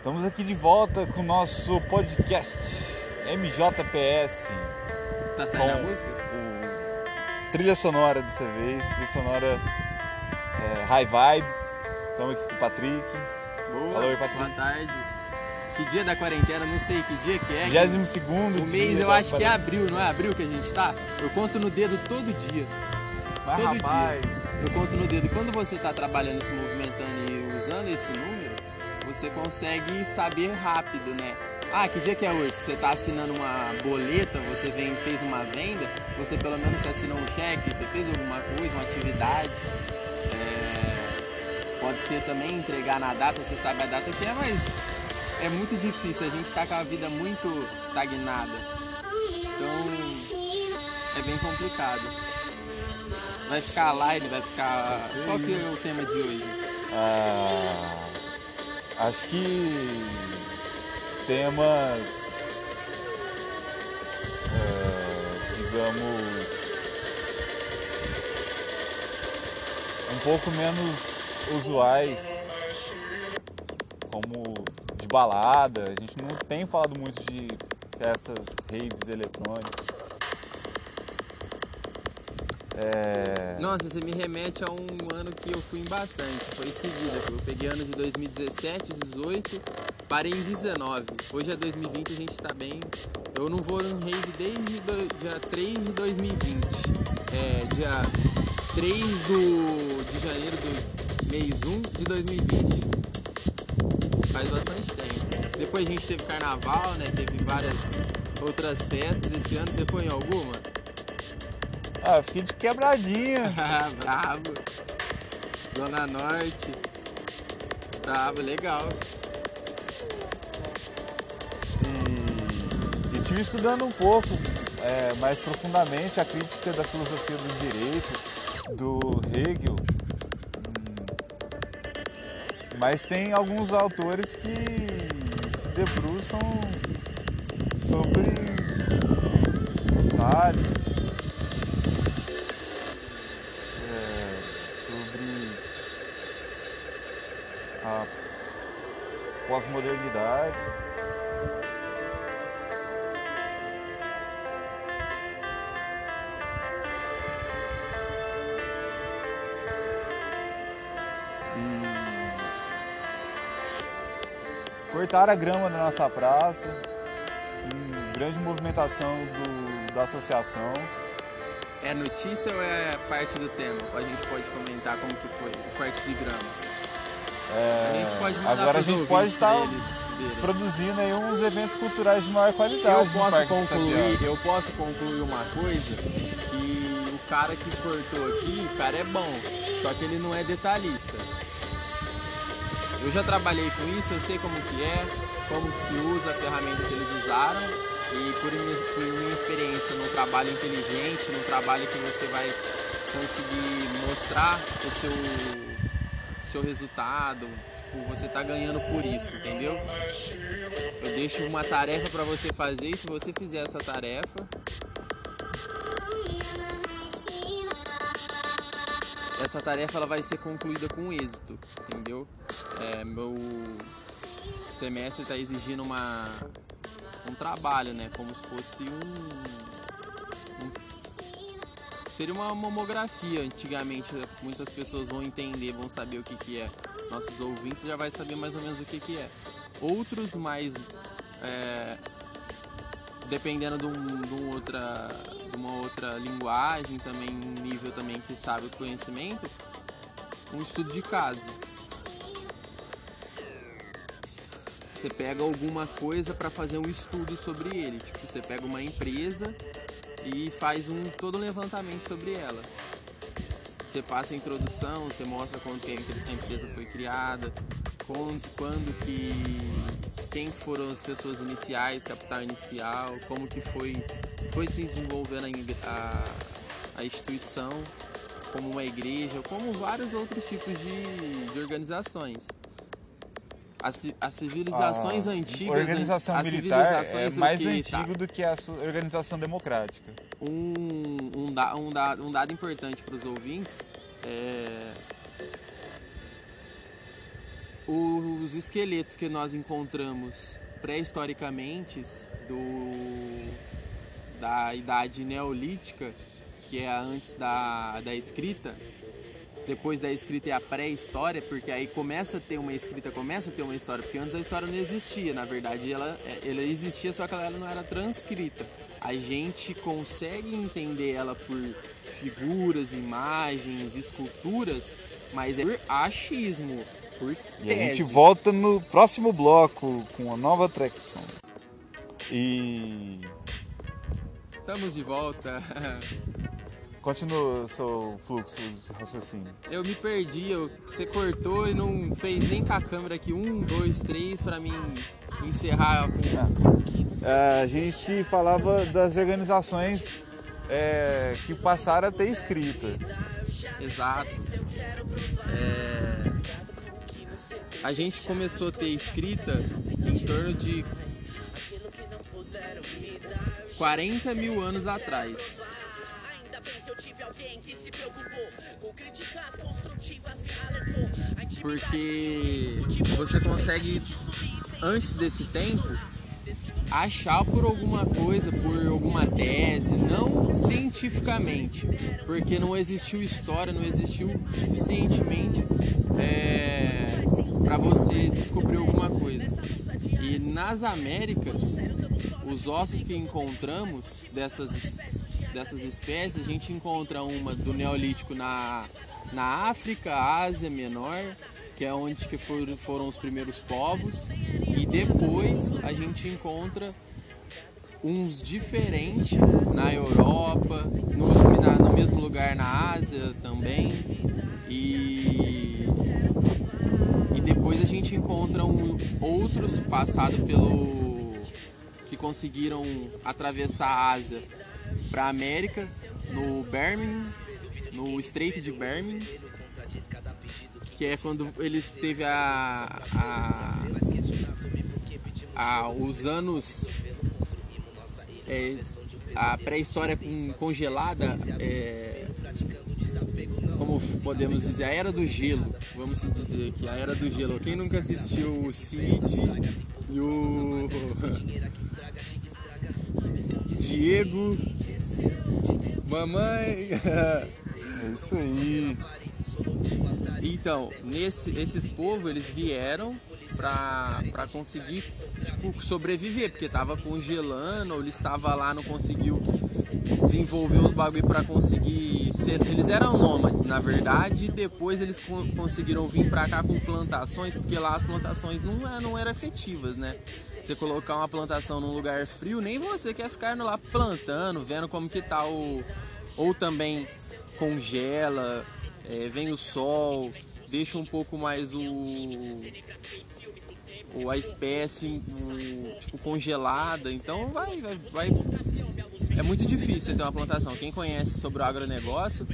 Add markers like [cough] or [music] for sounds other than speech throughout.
Estamos aqui de volta com o nosso podcast MJPS. Tá saindo a música? o trilha sonora dessa vez, trilha sonora é, High Vibes. Estamos aqui com o Patrick. Boa, Alô, Patrick. boa tarde. Que dia da quarentena? Não sei que dia que é. 22 segundo O mês eu acho que é abril, não é abril que a gente tá? Eu conto no dedo todo dia. Mas todo rapaz, Eu conto no dedo. Quando você tá trabalhando, se movimentando e usando esse número, você consegue saber rápido, né? Ah, que dia que é hoje? Você tá assinando uma boleta, você vem, fez uma venda, você pelo menos assinou um cheque, você fez alguma coisa, uma atividade. É, Pode ser também entregar na data, você sabe a data que é, mas é muito difícil, a gente tá com a vida muito estagnada. Então é bem complicado. Vai ficar live, vai ficar. Qual que é o tema de hoje? ah, acho que temas, é, digamos, um pouco menos usuais, como de balada. A gente não tem falado muito de festas raves eletrônicas. É, Nossa, você me remete a um ano que eu fui em bastante. Foi em seguida. Eu peguei ano de 2017, 18, parei em 19. Hoje é 2020 a gente tá bem. Eu não vou no rave desde do, dia 3 de 2020. É, dia 3 do, de janeiro do mês 1 de 2020. Faz bastante tempo. Depois a gente teve carnaval, né? Teve várias outras festas. Esse ano você foi em alguma? Ah, fiquei de quebradinha. [laughs] Ah, bravo. Zona Norte. Bravo, legal. E, e tive estudando um pouco é, mais profundamente a crítica da filosofia do direito do Hegel. Hum, Mas tem alguns autores que se debruçam sobre Stalin, pós-modernidade. E cortaram a grama da nossa praça, grande movimentação do- da associação. É notícia ou é parte do tema? A gente pode comentar como que foi, o corte de grama. É, A agora a gente pode estar verem. produzindo aí uns eventos culturais de maior qualidade. Eu posso concluir, eu posso concluir uma coisa que o cara que cortou aqui, o cara é bom, só que ele não é detalhista. Eu já trabalhei com isso, eu sei como que é, como que se usa a ferramenta que eles usaram e por minha, por minha experiência num trabalho inteligente, num trabalho que você vai conseguir mostrar o seu, seu resultado, tipo, você tá ganhando por isso, entendeu? Eu deixo uma tarefa pra você fazer e se você fizer essa tarefa, essa tarefa ela vai ser concluída com êxito, entendeu? É, meu semestre está exigindo uma um trabalho, né? Como se fosse um- seria uma mamografia. Antigamente, muitas pessoas vão entender, vão saber o que que é. Nossos ouvintes já vai saber mais ou menos o que que é. Outros mais é, dependendo de, um, de outra, de uma outra linguagem, também um nível também que sabe o conhecimento, um estudo de caso. Você pega alguma coisa para fazer um estudo sobre ele, tipo você pega uma empresa e faz um todo um levantamento sobre ela. Você passa a introdução, você mostra quando que a empre- a empresa foi criada, quando, quando que quem foram as pessoas iniciais, capital inicial, como que foi foi se desenvolvendo a, a, a instituição como uma igreja, como vários outros tipos de, de organizações. As, as civilizações A antigas, Ah, organização as militar é civilizações o mais tá? antigo do que a organização democrática. um, um, da- um, da- um dado importante para os ouvintes é os esqueletos que nós encontramos pré-historicamente do da idade neolítica, que é antes da, da escrita, depois da escrita é a pré-história, porque aí começa a ter uma escrita, começa a ter uma história, porque antes a história não existia, na verdade ela, ela existia, só que ela não era transcrita. A gente consegue entender ela por figuras, imagens, esculturas, mas é por achismo, por tese. E a gente volta no próximo bloco com uma nova atração. E. Estamos de volta. [laughs] Continua o seu fluxo de raciocínio. Eu me perdi, eu, você cortou e não fez nem com a câmera aqui. Um, dois, três para mim encerrar com. É, a gente falava das organizações é, que passaram a ter escrita. Exato. É, a gente começou a ter escrita em torno de 40 mil anos atrás. Porque você consegue, antes desse tempo, achar por alguma coisa, por alguma tese, não cientificamente, porque não existiu história, não existiu suficientemente é, para você descobrir alguma coisa. E nas Américas, os ossos que encontramos dessas, dessas espécies, a gente encontra uma do Neolítico na, na África, Ásia Menor, que é onde que foram, foram os primeiros povos, e depois a gente encontra uns diferentes na Europa, no, na, no mesmo lugar na Ásia também, e, e depois a gente encontra um, outros passados pelo que conseguiram atravessar a Ásia para América, no Birmingham, no Estreito de Birmingham, que é quando eles teve a, a, a os anos é, a pré-história congelada é, como podemos dizer, a era do gelo, vamos dizer aqui, a era do gelo. Quem nunca assistiu o Cid e o [laughs] Diego, mamãe. [laughs] É isso aí. Então, nesse, esses povos eles vieram pra, conseguir tipo, sobreviver, porque tava congelando, ou eles estavam lá, não conseguiu desenvolver os bagulho para conseguir ser. Eles eram nômades, na verdade, e depois eles co conseguiram vir para cá com plantações, porque lá as plantações não, é, não eram efetivas, né? Você colocar uma plantação num lugar frio, nem você quer ficar lá plantando, vendo como que tá o. Ou também congela, é, vem o sol, deixa um pouco mais o ou a espécie tipo congelada, então vai, vai, vai, é muito difícil ter uma plantação. Quem conhece sobre o agronegócio,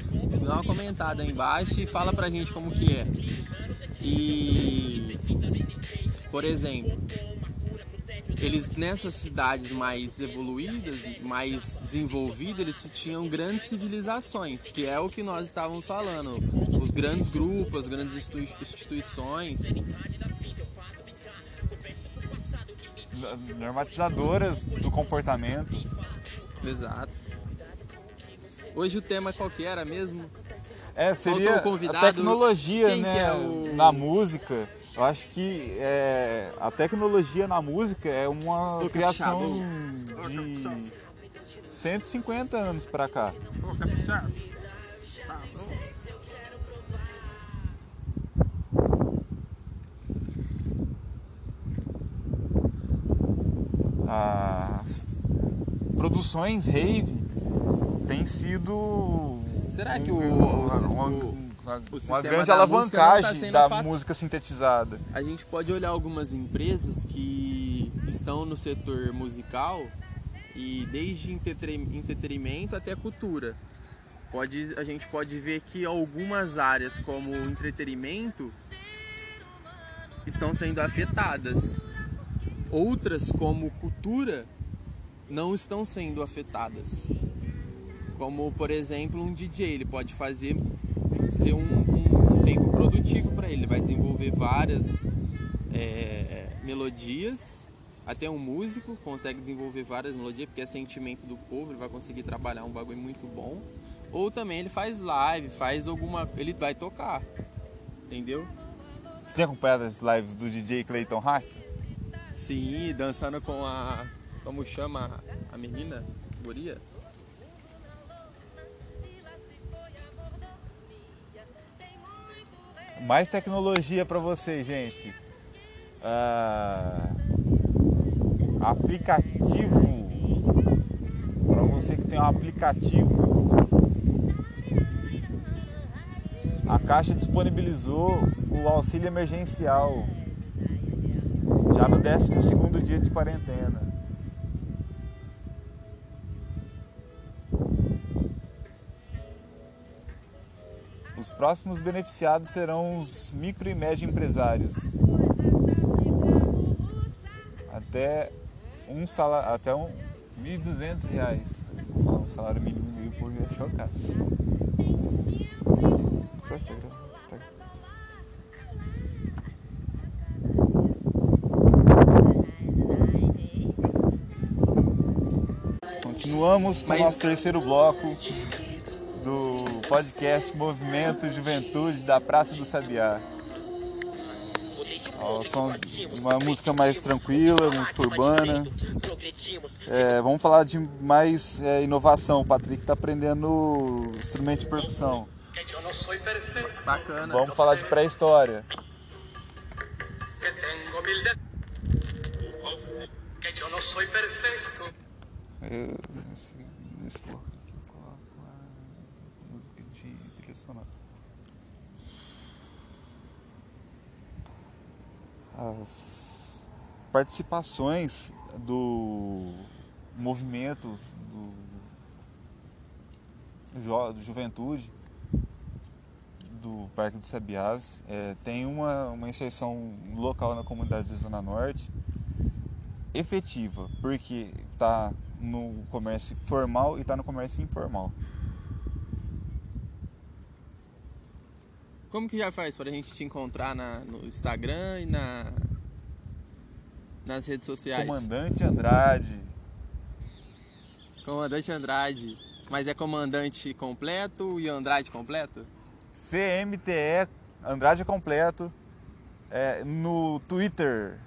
dá uma comentada aí embaixo e fala pra gente como que é. E por exemplo, eles nessas cidades mais evoluídas, mais desenvolvidas, eles tinham grandes civilizações, que é o que nós estávamos falando, os grandes grupos, as grandes instituições normatizadoras do comportamento. Exato. Hoje o tema qual que era mesmo? É, seria a tecnologia Quem né, é o... na música. Eu acho que é, a tecnologia na música é uma Ô, criação capixaba. de 150 anos pra cá. As produções rave têm sido Será que um- o- o uma, o- uma- uma grande da música tá alavancagem da música sintetizada? A gente pode olhar algumas empresas que estão no setor musical e desde entretenimento até cultura. Pode, a gente pode ver que algumas áreas como entretenimento estão sendo afetadas. Outras como cultura não estão sendo afetadas. Como por exemplo um DJ, ele pode fazer ser um, um- um tempo produtivo para ele, ele vai desenvolver várias é, melodias, até um músico consegue desenvolver várias melodias, porque é sentimento do povo, ele vai conseguir trabalhar um bagulho muito bom. Ou também ele faz live, faz alguma. ele vai tocar. Entendeu? Você tem acompanhado as lives do DJ Clayton Rasta? Sim, dançando com a. Como chama a menina? Guria? Mais tecnologia para vocês, gente. Ah, aplicativo. Para você que tem um aplicativo. A Caixa disponibilizou o auxílio emergencial já no 12 dia de quarentena. Próximos beneficiados serão os micro e médio empresários. Até um salário, até um 1.200 reais. Um salário mínimo mil por dia chocado. Continuamos com o nosso terceiro bloco podcast Movimento Juventude da Praça do Sabiá. Ó, som- uma música mais tranquila, música urbana. É, vamos falar de mais é, inovação. O Patrick está aprendendo instrumento de percussão. Bacana. Vamos falar de pré-história. que tengo mil de... Que yo no soy perfecto, Eu, nesse, nesse bloco aqui eu coloco a música de trilha sonora. As participações do movimento do, do Juventude do Parque dos Sabiás é, tem uma, uma inserção local na comunidade da Zona Norte efetiva, porque está no comércio formal e está no comércio informal. Como que já faz para a gente te encontrar na, no Instagram e na, nas redes sociais? Comandante Andrade, Comandante Andrade. Mas é comandante completo e Andrade completo? CMTE Andrade completo, é, no Twitter,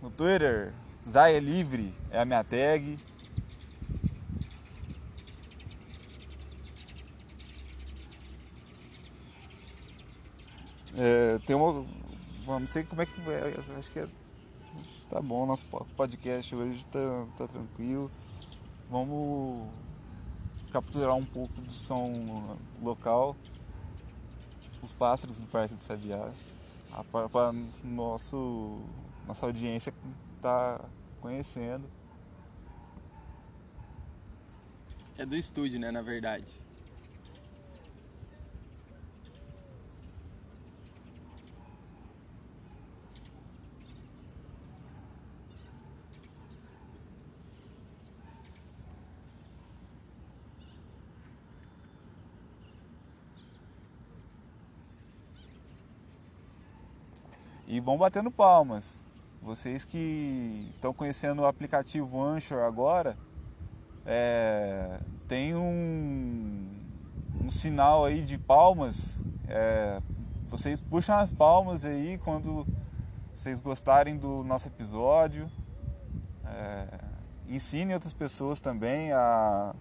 no Twitter, Zaya Livre é a minha tag. É, tem uma. Não sei como é que. é, Acho que é, tá bom. Nosso po- podcast hoje tá, tá tranquilo. Vamos capturar um pouco do som local, os pássaros do Parque do Sabiá, para nosso nossa audiência tá conhecendo. É do estúdio, né, na verdade. E vão batendo palmas. Vocês que estão conhecendo o aplicativo Anchor agora, é, tem um, um sinal aí de palmas. é, vocês puxam as palmas aí quando vocês gostarem do nosso episódio. É, ensinem outras pessoas também a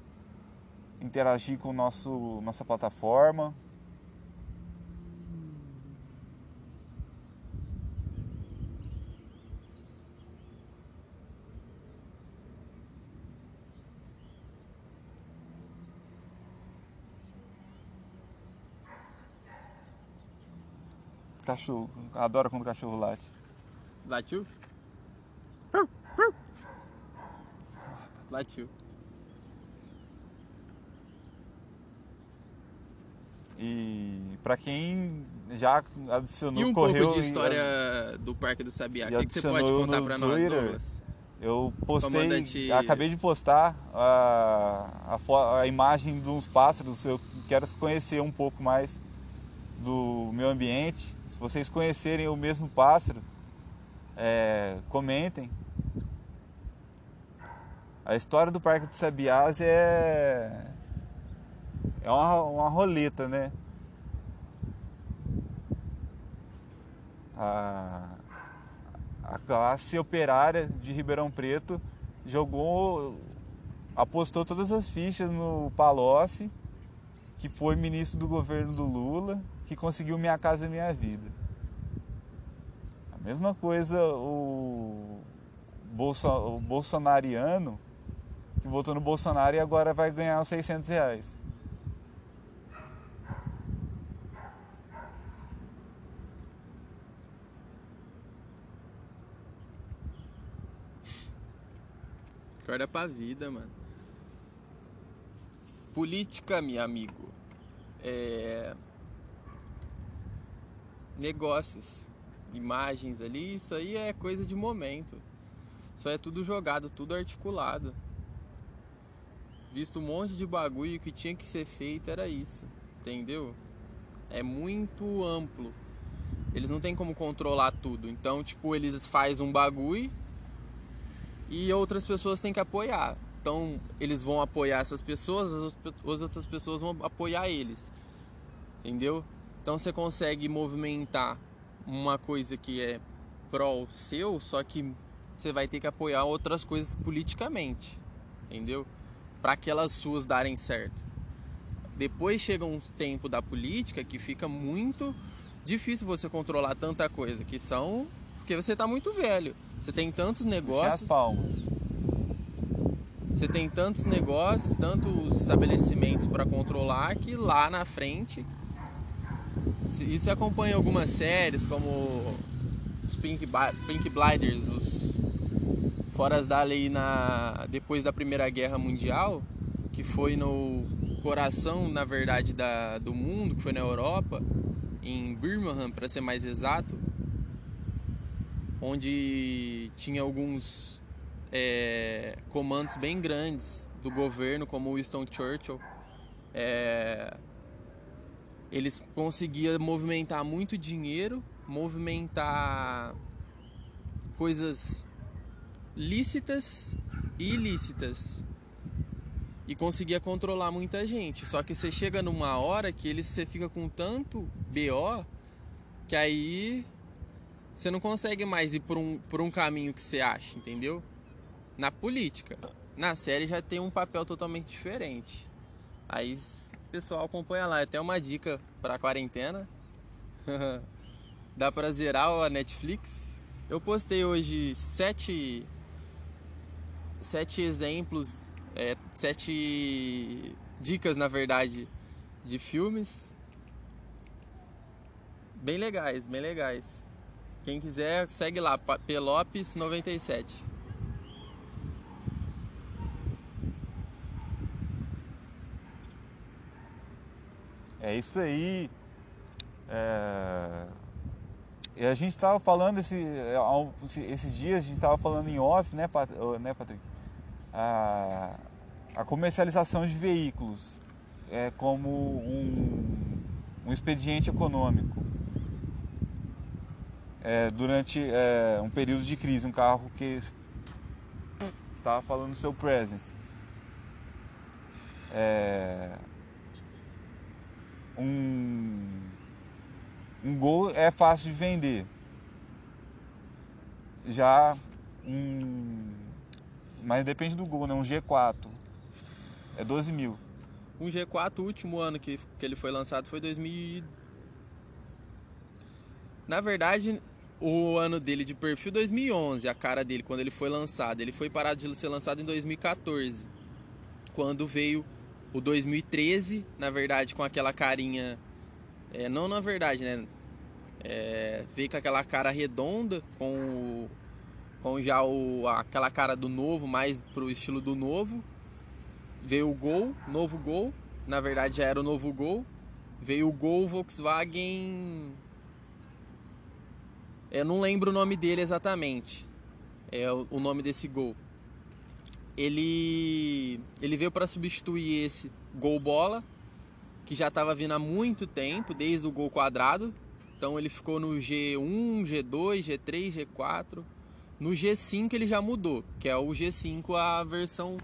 interagir com nosso, nossa plataforma. Cachorro, adoro quando o cachorro late. Latiu? Latiu. E pra quem já adicionou, E um correu pouco de e- história do Parque do Sabiá. e O que, que você pode contar pra nós. Douglas? Eu postei, Comandante- acabei de postar a, a, a imagem de uns pássaros. Eu quero conhecer um pouco mais do meu ambiente. Se vocês conhecerem o mesmo pássaro, é, comentem. A história do Parque de Sabiás é é uma, uma roleta, né? A, a classe operária de Ribeirão Preto jogou, apostou todas as fichas no Palocci, que foi ministro do governo do Lula, que conseguiu Minha Casa Minha Vida. A mesma coisa o, Bolso, o bolsonariano, que votou no Bolsonaro e agora vai ganhar os 600 reais. Acorda pra vida, mano. Política, meu amigo. É... Negócios. Imagens ali, isso aí é coisa de momento. Isso é tudo jogado, tudo articulado. Visto um monte de bagulho que tinha que ser feito era isso. Entendeu? É muito amplo. Eles não tem como controlar tudo. Então, tipo, eles fazem um bagulho e outras pessoas têm que apoiar. Então, eles vão apoiar essas pessoas, as outras pessoas vão apoiar eles. Entendeu? Então, você consegue movimentar uma coisa que é pró seu, só que você vai ter que apoiar outras coisas politicamente. Entendeu? Para aquelas suas darem certo. Depois chega um tempo da política que fica muito difícil você controlar tanta coisa, que são porque você está muito velho. Você tem tantos negócios. As palmas. Você tem tantos negócios, tantos estabelecimentos para controlar que lá na frente. Você acompanha algumas séries como os Pink, Pink Blinders, os Foras da Lei na, depois da Primeira Guerra Mundial, que foi no coração, na verdade, da, do mundo, que foi na Europa, em Birmingham, para ser mais exato onde tinha alguns é, comandos bem grandes do governo, como Winston Churchill. É, eles conseguiam movimentar muito dinheiro, movimentar coisas lícitas e ilícitas e conseguia controlar muita gente. Só que você chega numa hora que eles você fica com tanto BO que aí você não consegue mais ir por um, por um caminho que você acha, entendeu? Na política. Na série já tem um papel totalmente diferente. Aí pessoal acompanha lá. É até uma dica pra quarentena. [laughs] Dá pra zerar a Netflix. Eu postei hoje sete, sete exemplos, é, sete dicas, na verdade, de filmes. Bem legais, bem legais. Quem quiser, segue lá, Pelopes97. É isso aí. É... E a gente estava falando esse, é, esses dias, a gente estava falando em off, né, né Patrick? A, a comercialização de veículos é como um, um expediente econômico é, durante é, um período de crise, um carro que estava falando seu presence. É, um, um Gol é fácil de vender. Já um. Mas depende do Gol, né? Um G4 é 12 mil. Um G4, o último ano que, que ele foi lançado foi 2000. Na verdade, o ano dele de perfil 2011, a cara dele quando ele foi lançado. Ele foi parado de ser lançado em 2014, quando veio o 2013, na verdade, com aquela carinha. É, não na verdade, né? É, veio com aquela cara redonda, com, o, com já o, aquela cara do novo, mais pro estilo do novo. Veio o Gol, novo Gol, na verdade já era o novo Gol. Veio o Gol Volkswagen eu não lembro o nome dele exatamente. É o nome desse gol. Ele ele veio para substituir esse gol bola que já estava vindo há muito tempo, desde o gol quadrado. Então ele ficou no G1, G2, G3, G4. No G5 ele já mudou, que é o G5 a versão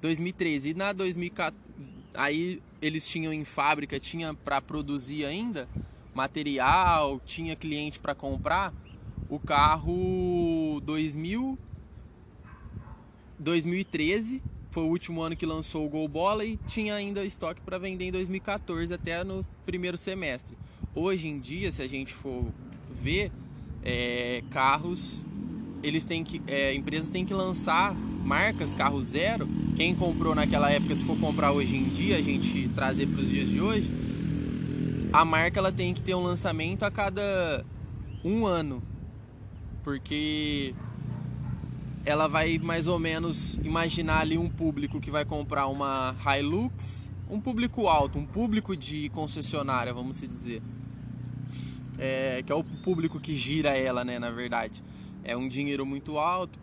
2013. E na 2014, aí eles tinham em fábrica, tinha para produzir ainda material, tinha cliente para comprar. O carro 2000 2013 foi o último ano que lançou o Gol Bola e tinha ainda estoque para vender em 2014 até no primeiro semestre. Hoje em dia, se a gente for ver, é, carros, eles têm que, é, empresas têm que lançar marcas carro zero. Quem comprou naquela época, se for comprar hoje em dia, a gente trazer para os dias de hoje, a marca ela tem que ter um lançamento a cada um ano, porque ela vai mais ou menos imaginar ali um público que vai comprar uma Hilux, um público alto, um público de concessionária, vamos se dizer. É, que é o público que gira ela, né, na verdade. É um dinheiro muito alto.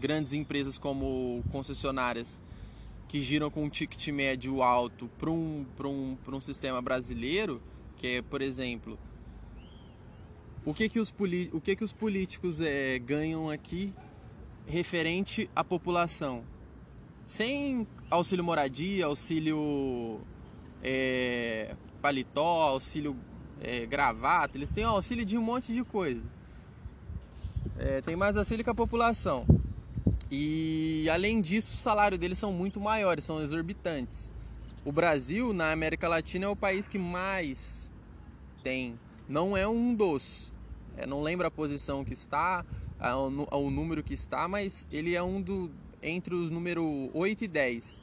Grandes empresas como concessionárias que giram com um ticket médio alto para um, um, um sistema brasileiro, que é, por exemplo, o que, que, os, o que, que os políticos é, ganham aqui referente à população. Sem auxílio moradia, auxílio é, paletó, auxílio é, gravata, eles têm auxílio de um monte de coisa. É, tem mais auxílio que a população. E além disso, o salário deles são muito maiores, são exorbitantes. O Brasil, na América Latina, é o país que mais tem. Não é um dos. É, não lembro a posição que está, ao, ao número que está, mas ele é um do entre os número 8 e 10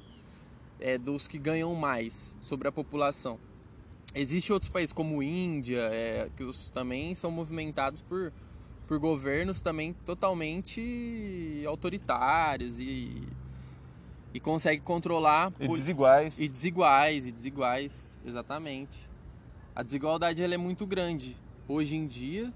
é, dos que ganham mais sobre a população. Existem outros países como Índia, é, que os, também são movimentados por, por governos também totalmente autoritários e, e consegue controlar... E desiguais. E desiguais, e desiguais, exatamente. A desigualdade ela é muito grande hoje em dia,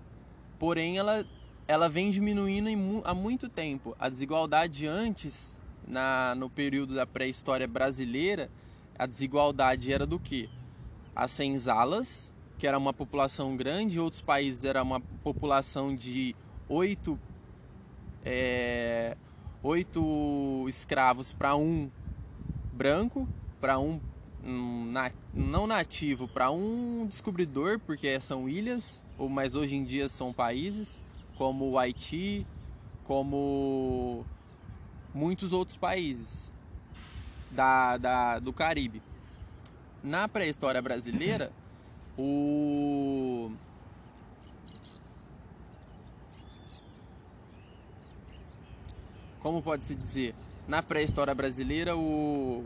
porém ela ela vem diminuindo há muito tempo. A desigualdade antes, na, no período da pré-história brasileira, a desigualdade era do que? As senzalas, que era uma população grande, outros países era uma população de oito, é, oito escravos para um branco, para um, um na, não nativo, para um descobridor, porque são ilhas, ou mas hoje em dia são países como o Haiti, como muitos outros países da, da, do Caribe. Na pré-história brasileira, o como pode se dizer, na pré-história brasileira o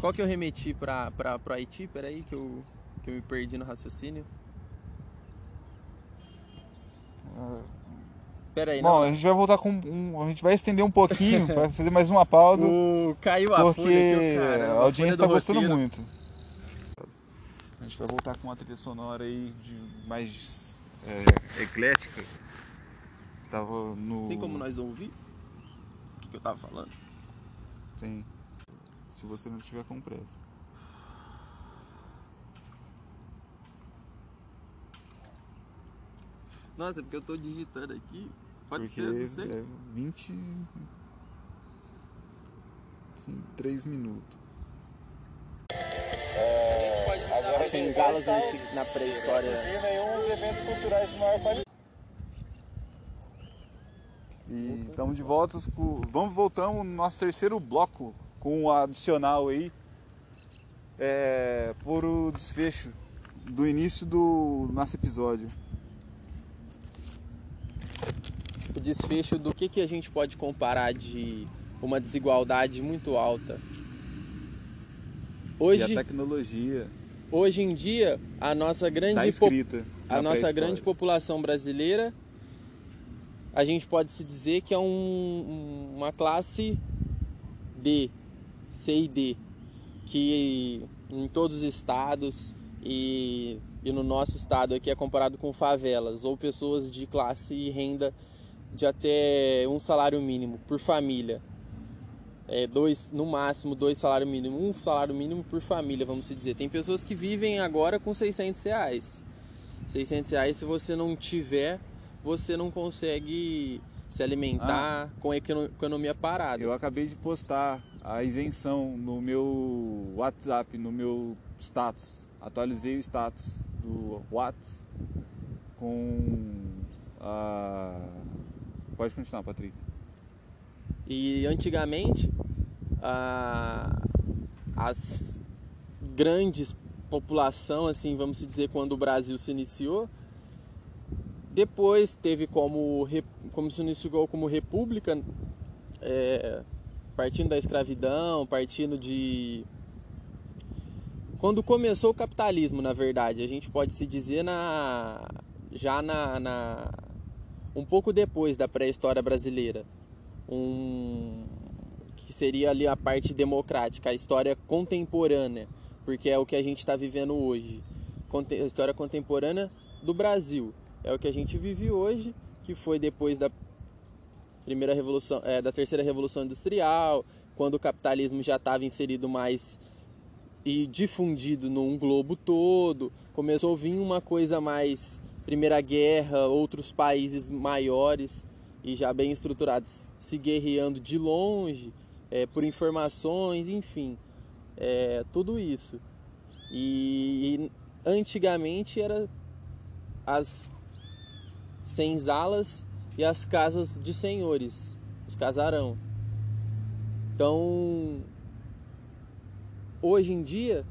qual que eu remeti para para o Haiti? Peraí que eu que eu me perdi no raciocínio. Pera aí, Bom, não. a gente vai voltar com um, a gente vai estender um pouquinho, [laughs] vai fazer mais uma pausa. O... Caiu a porque aqui, cara. a audiência está gostando muito. A gente vai voltar com uma trilha sonora aí de mais é, eclética. Tava no. Tem como nós ouvir? O que, que eu tava falando? Tem. Se você não tiver com pressa. Nossa, é porque eu tô digitando aqui. Pode porque ser, não sei. é 20. Sim, 3 minutos. As senzalas antigas na pré-história. uns eventos culturais de maior qualidade. E estamos de volta. Com... Vamos voltamos no nosso terceiro bloco com o adicional aí é, por o desfecho do início do nosso episódio. O desfecho do que, que a gente pode comparar de uma desigualdade muito alta. E Hoje, a tecnologia hoje em dia, a nossa grande escrita. a nossa grande população brasileira, a gente pode se dizer que é um- uma classe D, C e D, que em todos os estados e, e no nosso estado aqui é comparado com favelas ou pessoas de classe e renda de até um salário mínimo por família. é, dois, no máximo dois salários mínimos, um salário mínimo por família, vamos dizer. Tem pessoas que vivem agora com 600 reais. 600 reais, se você não tiver, você não consegue se alimentar com a econo- economia parada. Eu acabei de postar a isenção no meu WhatsApp, no meu status. Atualizei o status do WhatsApp com a. Pode continuar, Patrick. E antigamente, as grandes população, assim, vamos dizer, quando o Brasil se iniciou, depois teve como, como se iniciou como república, é, partindo da escravidão, partindo de... Quando começou o capitalismo, na verdade, a gente pode se dizer na já na, na um pouco depois da pré-história brasileira, um que seria ali a parte democrática, a história contemporânea, porque é o que a gente está vivendo hoje, a história contemporânea do Brasil. É o que a gente vive hoje, que foi depois da primeira revolução, é, da terceira revolução industrial, quando o capitalismo já estava inserido mais e difundido num globo todo, começou a vir uma coisa mais Primeira Guerra, outros países maiores e já bem estruturados se guerreando de longe, é, por informações, enfim, é, tudo isso. E, e antigamente era as senzalas e as casas de senhores, os casarão. Então, hoje em dia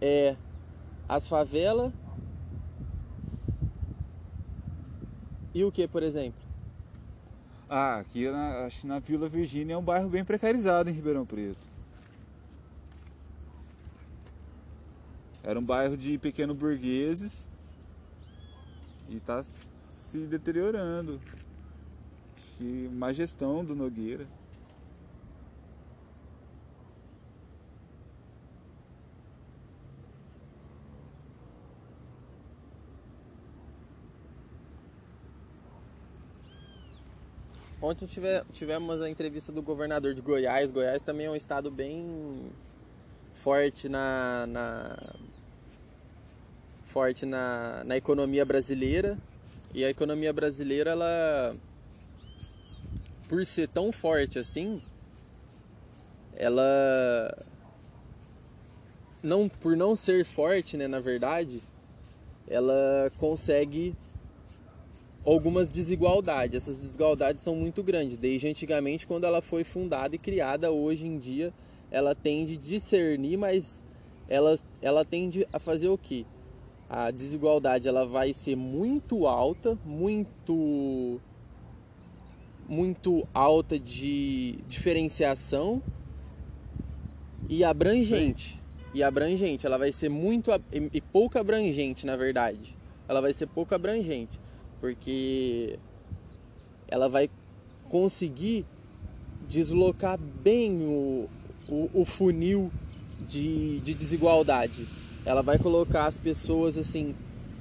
é as favelas e o que, por exemplo? Ah, aqui na, acho na Vila Virgínia é um bairro bem precarizado em Ribeirão Preto. Era um bairro de pequenos burgueses e está se deteriorando. Que má gestão do Nogueira. Ontem tive- tivemos a entrevista do governador de Goiás. Goiás também é um estado bem forte na, na- forte na, na economia brasileira. E a economia brasileira, ela por ser tão forte assim, ela não por não ser forte, né, na verdade, ela consegue algumas desigualdades. Essas desigualdades são muito grandes. Desde antigamente, quando ela foi fundada e criada, hoje em dia ela tende a discernir, mas ela, ela tende a fazer o quê? A desigualdade ela vai ser muito alta, muito muito alta de diferenciação e abrangente. E abrangente, ela vai ser muito e pouco abrangente, na verdade. Ela vai ser pouco abrangente, porque ela vai conseguir deslocar bem o, o, o funil de, de desigualdade. Ela vai colocar as pessoas assim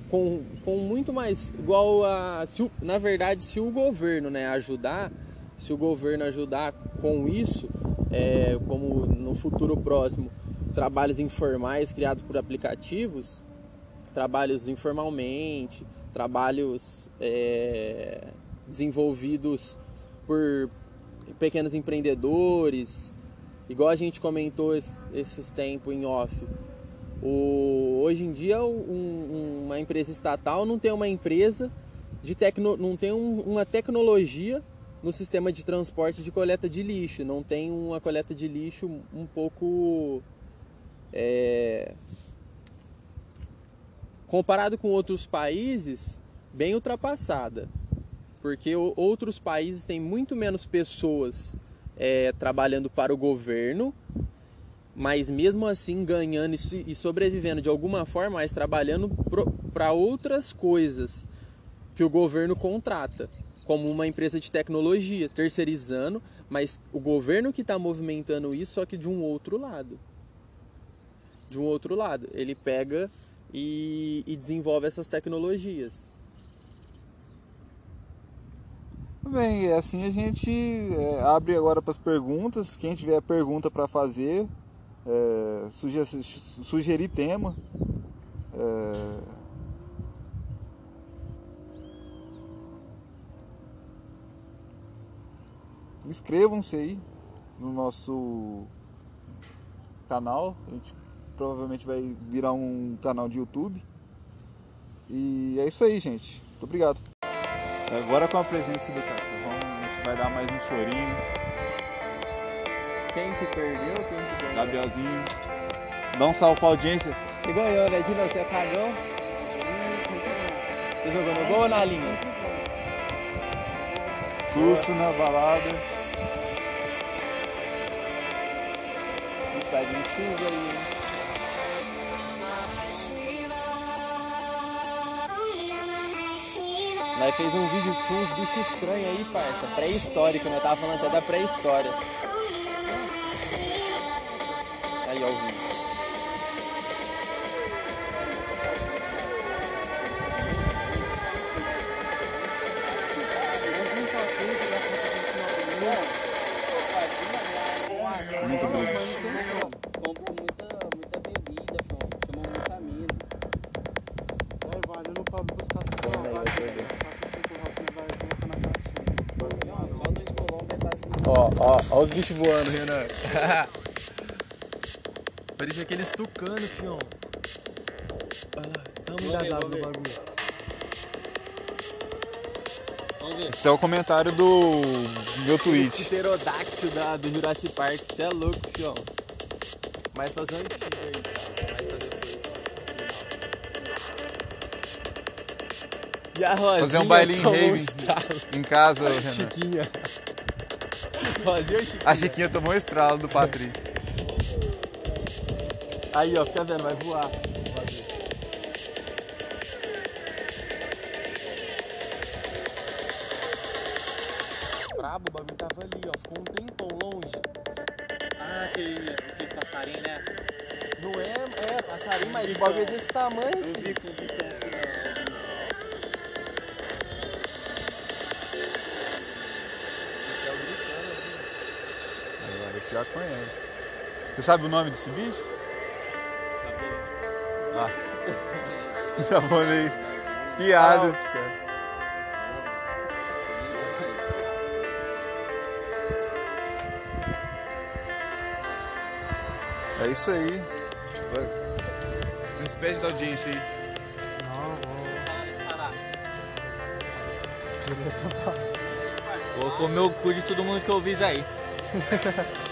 com, com muito mais igual a se o- na verdade se o governo né ajudar se o governo ajudar com isso é, como no futuro próximo trabalhos informais criados por aplicativos trabalhos informalmente trabalhos é, desenvolvidos por pequenos empreendedores igual a gente comentou es- esses tempos em off. O, hoje em dia, um- uma empresa estatal não tem uma empresa de tecno, não tem um- uma tecnologia no sistema de transporte de coleta de lixo, não tem uma coleta de lixo um pouco é, comparado com outros países, bem ultrapassada, porque outros países têm muito menos pessoas é, trabalhando para o governo mas mesmo assim ganhando e sobrevivendo de alguma forma, mas trabalhando para outras coisas que o governo contrata, como uma empresa de tecnologia, terceirizando, mas o governo que está movimentando isso, só que de um outro lado. De um outro lado. Ele pega e, e desenvolve essas tecnologias. Bem, assim a gente é, abre agora para as perguntas. Quem tiver pergunta para fazer, é, suge- sugerir tema. é, Inscrevam-se aí no nosso canal. A gente provavelmente vai virar um canal de YouTube. E é isso aí, gente. Muito obrigado. Agora com a presença do cachorrão, a gente vai dar mais um chorinho. Quem que perdeu, quem que ganhou? Gabrielzinho. Dá um salve pra audiência. Você ganhou, né, Dino? Você é cagão? Você jogou no gol ou na linha? Susto na balada. Ixi, vai vir chuva aí, hein? Nós fez um vídeo com uns bichos estranhos aí, parça. Pré-histórico, né? Tava falando até da pré-história. Aí, ó, o vídeo. Ó os bichos voando, Renan. [laughs] Parecia aqueles tucano, fião. Olha lá, tamanho das asas do bagulho. Vamos ver. Esse é o comentário do meu tweet. Pterodáctilo da, do Jurassic Park, você é louco, fião. Mais fazer um antigo aí. E a Rosinha Fazer um bailinho tomou rave. estralo. Em casa, Renan. Chiquinha. Ou Chiquinha? A Chiquinha tomou um estralo do Patrick. Aí, ó, fica vendo, vai voar. Brabo, o bagulho tava ali, ó. Ficou um tempão longe. Ah, aquele, aquele passarinho, né? Não é, é passarinho, mas o bagulho é desse tamanho, Eu filho. vi com o Você sabe o nome desse bicho? Ah. Japonês. Piadas, cara. É isso aí. A gente pede da audiência aí. Vou comer o cu de todo mundo que eu vi aí. [laughs]